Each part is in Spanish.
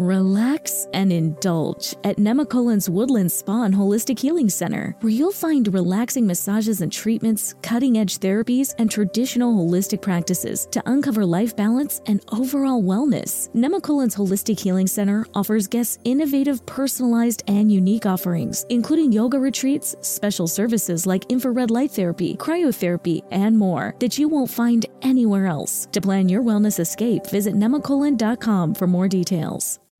Relax and indulge at Nemacolin's Woodland Spa and Holistic Healing Center, where you'll find relaxing massages and treatments, cutting edge therapies, and traditional holistic practices to uncover life balance and overall wellness. Nemacolin's Holistic Healing Center offers guests innovative, personalized, and unique offerings, including yoga retreats, special services like infrared light therapy, cryotherapy, and more that you won't find anywhere else. To plan your wellness escape, visit nemacolin.com for more details.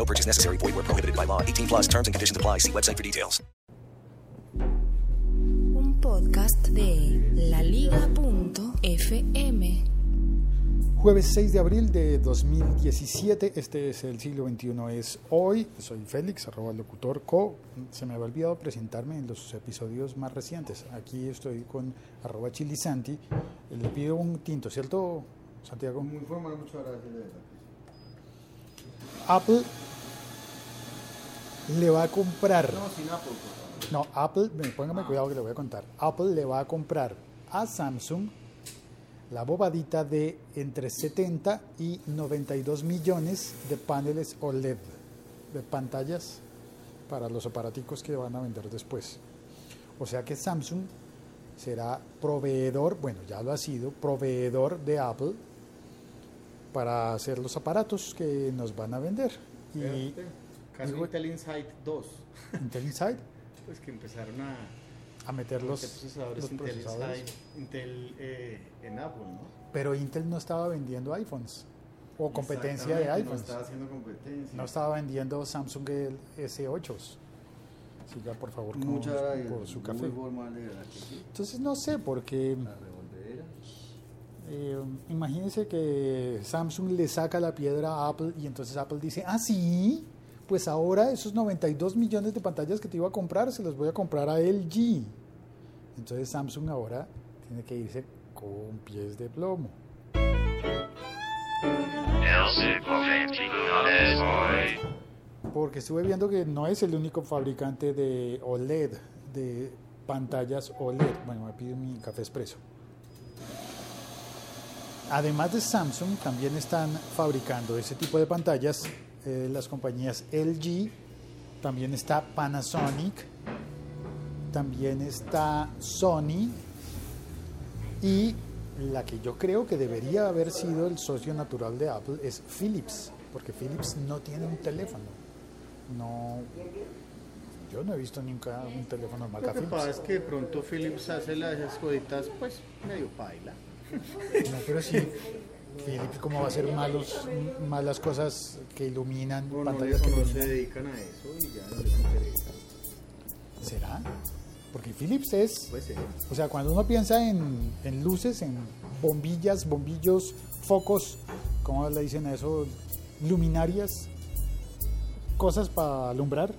No purchase necessary. Void where prohibited by law. 18 plus terms and conditions apply. See website for details. Un podcast de laliga.fm. Jueves 6 de abril de 2017, este es el siglo XXI, es hoy, soy Félix, arroba locutor co, se me había olvidado presentarme en los episodios más recientes, aquí estoy con arroba chilisanti, le pido un tinto, ¿cierto Santiago? Muy formal, muchas gracias. Apple le va a comprar, No, sin Apple, no, Apple, me- póngame cuidado que le voy a contar, Apple le va a comprar a Samsung la bobadita de entre 70 y 92 millones de paneles OLED, de pantallas para los aparaticos que van a vender después. O sea que Samsung será proveedor, bueno, ya lo ha sido, proveedor de Apple para hacer los aparatos que nos van a vender. Y Caso digo- Intel Insight 2. Intel Inside Pues que empezaron a a meter los, meter procesadores los Intel procesadores. Insight, Intel eh, en Apple, ¿no? Pero Intel no estaba vendiendo iPhones o competencia de iPhones. No estaba haciendo competencia. No estaba vendiendo Samsung el S8. Siga por favor con gracias. por su café. Entonces no sé, porque eh, imagínense que Samsung le saca la piedra a Apple y entonces Apple dice, ah, sí, pues ahora esos 92 millones de pantallas que te iba a comprar se los voy a comprar a LG. Entonces Samsung ahora tiene que irse con pies de plomo. Porque estuve viendo que no es el único fabricante de OLED, de pantallas OLED. Bueno, me pido mi café expreso. Además de Samsung, también están fabricando ese tipo de pantallas eh, las compañías LG, también está Panasonic, también está Sony y la que yo creo que debería haber sido el socio natural de Apple es Philips, porque Philips no tiene un teléfono. No, yo no he visto nunca un teléfono Lo marca que Philips. pasa es que de pronto Philips hace las esas cositas, pues, medio paila. No, pero sí, Philips, ¿cómo va a hacer malos, malas cosas que iluminan No, pantallas no, que no se dedican a eso y ya no les interesa. ¿Será? Porque Philips es, Pues sí. o sea, cuando uno piensa en, en luces, en bombillas, bombillos, focos, ¿cómo le dicen a eso? Luminarias, cosas para alumbrar.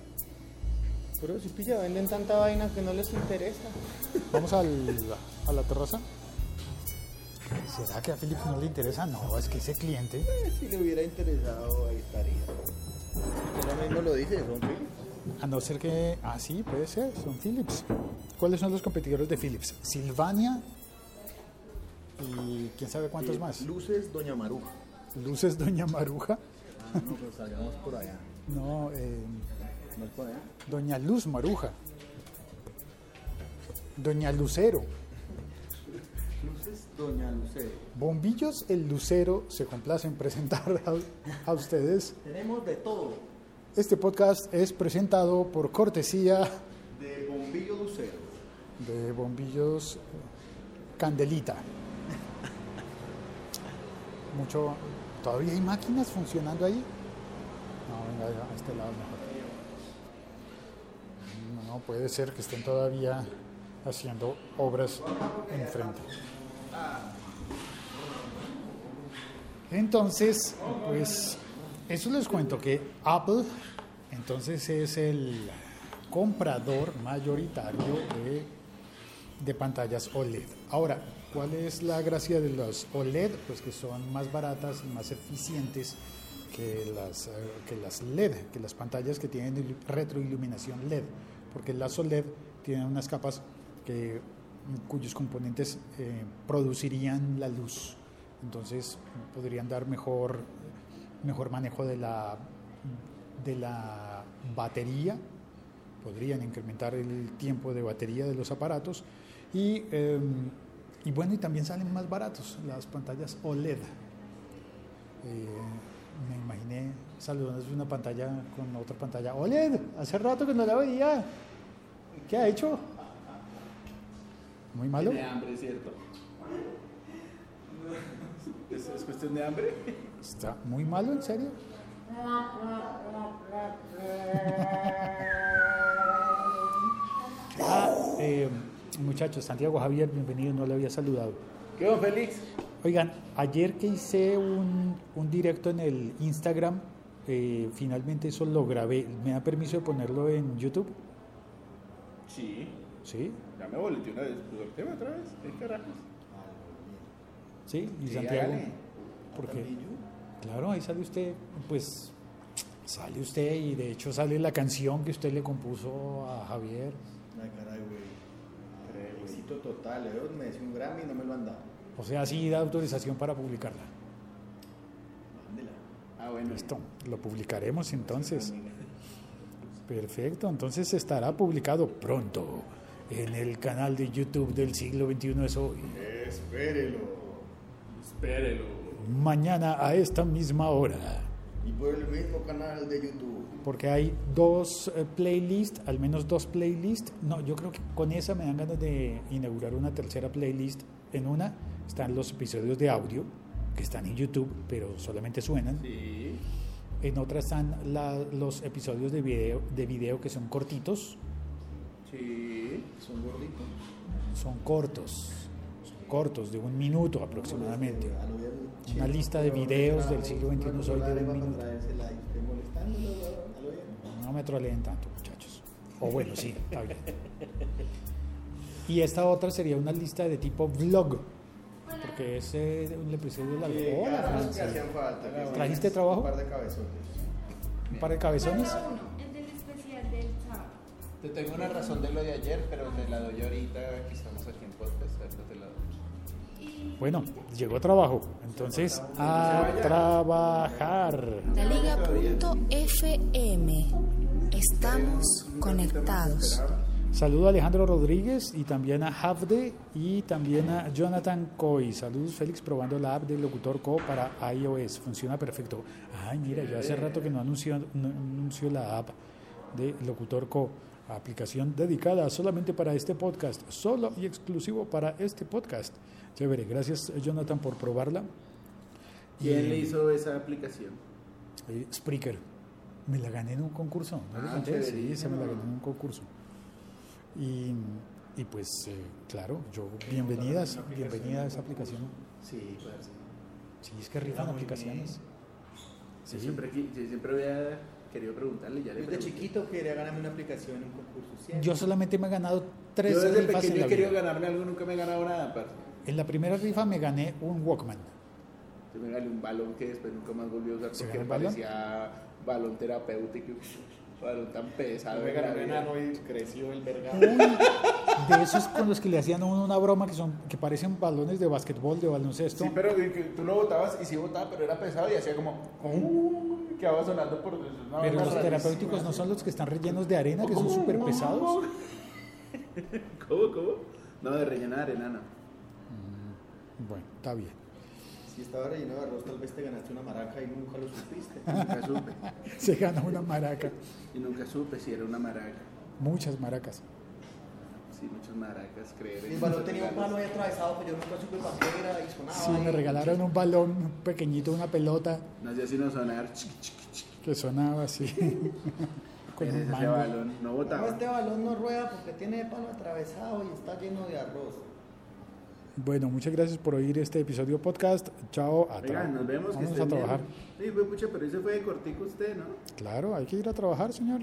Pero si pilla, venden tanta vaina que no les interesa. Vamos al- a la terraza. ¿Será que a Philips no le interesa? No, es que ese cliente, Eh, Si le hubiera interesado, ahí estaría. Usted mismo lo dice, son Philips. a no ser que, ah, sí, puede ser, son Philips. ¿Cuáles son los competidores de Philips? Silvania y quién sabe cuántos Eh, más. Luces Doña Maruja. Luces Doña Maruja. Ah, no, pero salgamos por allá. No, eh, ¿No es por allá? Doña Luz Maruja. Doña Lucero. Luces Doña Lucero. Bombillos El Lucero se complace en presentar a, a ustedes. Tenemos de todo. Este podcast es presentado por cortesía De Bombillo Lucero. de Bombillos Candelita. Mucho. ¿Todavía hay máquinas funcionando ahí? No, venga, a este lado mejor. No, puede ser que estén todavía haciendo obras enfrente. Entonces, pues, eso les cuento que Apple, entonces es el comprador mayoritario de, de pantallas OLED. Ahora, ¿cuál es la gracia de los OLED? Pues que son más baratas y más eficientes que las, eh, que las LED, que las pantallas que tienen ilu- retroiluminación LED, porque las OLED tienen unas capas que, cuyos componentes eh, producirían la luz, entonces podrían dar mejor, mejor manejo de la, de la batería, podrían incrementar el tiempo de batería de los aparatos y, eh, y bueno, y también salen más baratos las pantallas OLED. Eh, me imaginé saludando una pantalla con otra pantalla. OLED, hace rato que no la veía. ¿Qué ha hecho? Muy malo. Tiene hambre, ¿cierto? ¿Es, es cuestión de hambre? Está muy malo, en serio. Ah, eh, muchachos, Santiago Javier, bienvenido, no le había saludado. ¿Qué don Félix? Oigan, ayer que hice un, un directo en el Instagram, eh, finalmente eso lo grabé. ¿Me da permiso de ponerlo en YouTube? Sí, ¿Sí? ya me boleté una vez. Pues el tema otra vez. ¿Qué carajos? ¿Sí? ¿Y Sí, Santiago? Porque, claro, ahí sale usted, pues sale usted y de hecho sale la canción que usted le compuso a Javier. Ay, caray, güey. Éxito total. Yo me decía un Grammy y no me lo han dado. O sea, sí da autorización para publicarla. Mándela. Ah, bueno. Listo, lo publicaremos entonces. Perfecto, entonces estará publicado pronto en el canal de YouTube del siglo XXI es hoy. Espérelo. Espérelo. Mañana a esta misma hora. Y por el mismo canal de YouTube. Porque hay dos eh, playlists, al menos dos playlists. No, yo creo que con esa me dan ganas de inaugurar una tercera playlist. En una están los episodios de audio, que están en YouTube, pero solamente suenan. Sí. En otra están la- los episodios de video, de video que son cortitos, Sí. Son gorditos. son cortos, son cortos, de un minuto aproximadamente. A lo bien, Una lista de videos del siglo XXI soy de un minuto. No me troleen tanto, muchachos. O bueno, sí, está bien. Y esta otra sería una lista de tipo vlog, porque es eh, un episodio largo. Hola, Francia. ¿Trajiste trabajo? Un par de cabezones. Un par de cabezones. Te tengo una razón de lo de ayer, pero te la doy ahorita que estamos aquí en podcast. ahorita te la doy. Bueno, llegó trabajo. Entonces, a trabajar. Laliga.fm. Estamos conectados. Saludo a Alejandro Rodríguez y también a Havde y también a Jonathan Coy. Saludos Félix probando la app de Locutor Co para iOS. Funciona perfecto. Ay, mira, yo hace rato que no anuncio, no anuncio la app de Locutor Co. Aplicación dedicada solamente para este podcast, solo y exclusivo para este podcast. Chévere, gracias Jonathan por probarla. ¿Quién Y- le hizo esa aplicación? eh, Spreaker. Me la gané en un concurso. ¿no Ah, conté? Sí, chéverísimo. se me la gané en un concurso. Y, y pues, eh, claro, yo, bienvenidas, bienvenida a esa aplicación. Sí, parce. Sí, es que rifan aplicaciones. Yo Sí, siempre, yo siempre había querido preguntarle, ya le Yo de pregunté. chiquito quería ganarme una aplicación en un concurso. siempre. yo solamente me he ganado tres Yo desde rifas en pequeño la he querido ganarme algo, nunca me he ganado nada, parce. En la primera rifa me gané un Walkman. Yo me gané un balón que después nunca más volví a usar ¿Se porque balón? parecía balón terapéutico. Balón tan pesado. me gané un enano y creció el vergado. De esos con los que le hacían a uno una broma que son que parecen balones de básquetbol, de baloncesto. Sí, pero tú lo botabas y sí botaba, pero era pesado y hacía como. "Uh", quedaba sonando por. una pero los terapéuticos no son los que están rellenos de arena, que son súper pesados. ¿Cómo, cómo? No, de rellena de arena, no. Bueno, está bien. Si estaba relleno de arroz, tal vez te ganaste una maraca y nunca lo supiste. Nunca supe. Se gana una maraca. Y nunca supe si era una maraca. Muchas maracas. Sí, muchas maracas, creer. Mi balón tenía un palo ahí atravesado, pero yo nunca supe para qué era y sonaba. Sí, me y- regalaron un balón un pequeñito, una pelota No hacía sino sonar. chiqui, chiqui, chiqui. que sonaba así. con un ese mango. balón no No, botaba. este balón no rueda porque tiene palo atravesado y está lleno de arroz. Bueno, muchas gracias por oír este episodio podcast. Chao. A Oigan, tra- nos vemos. que Vamos estén a trabajar. bien. Sí, fue pucha, pero ese fue de cortico usted, ¿no? Claro, hay que ir a trabajar, señor.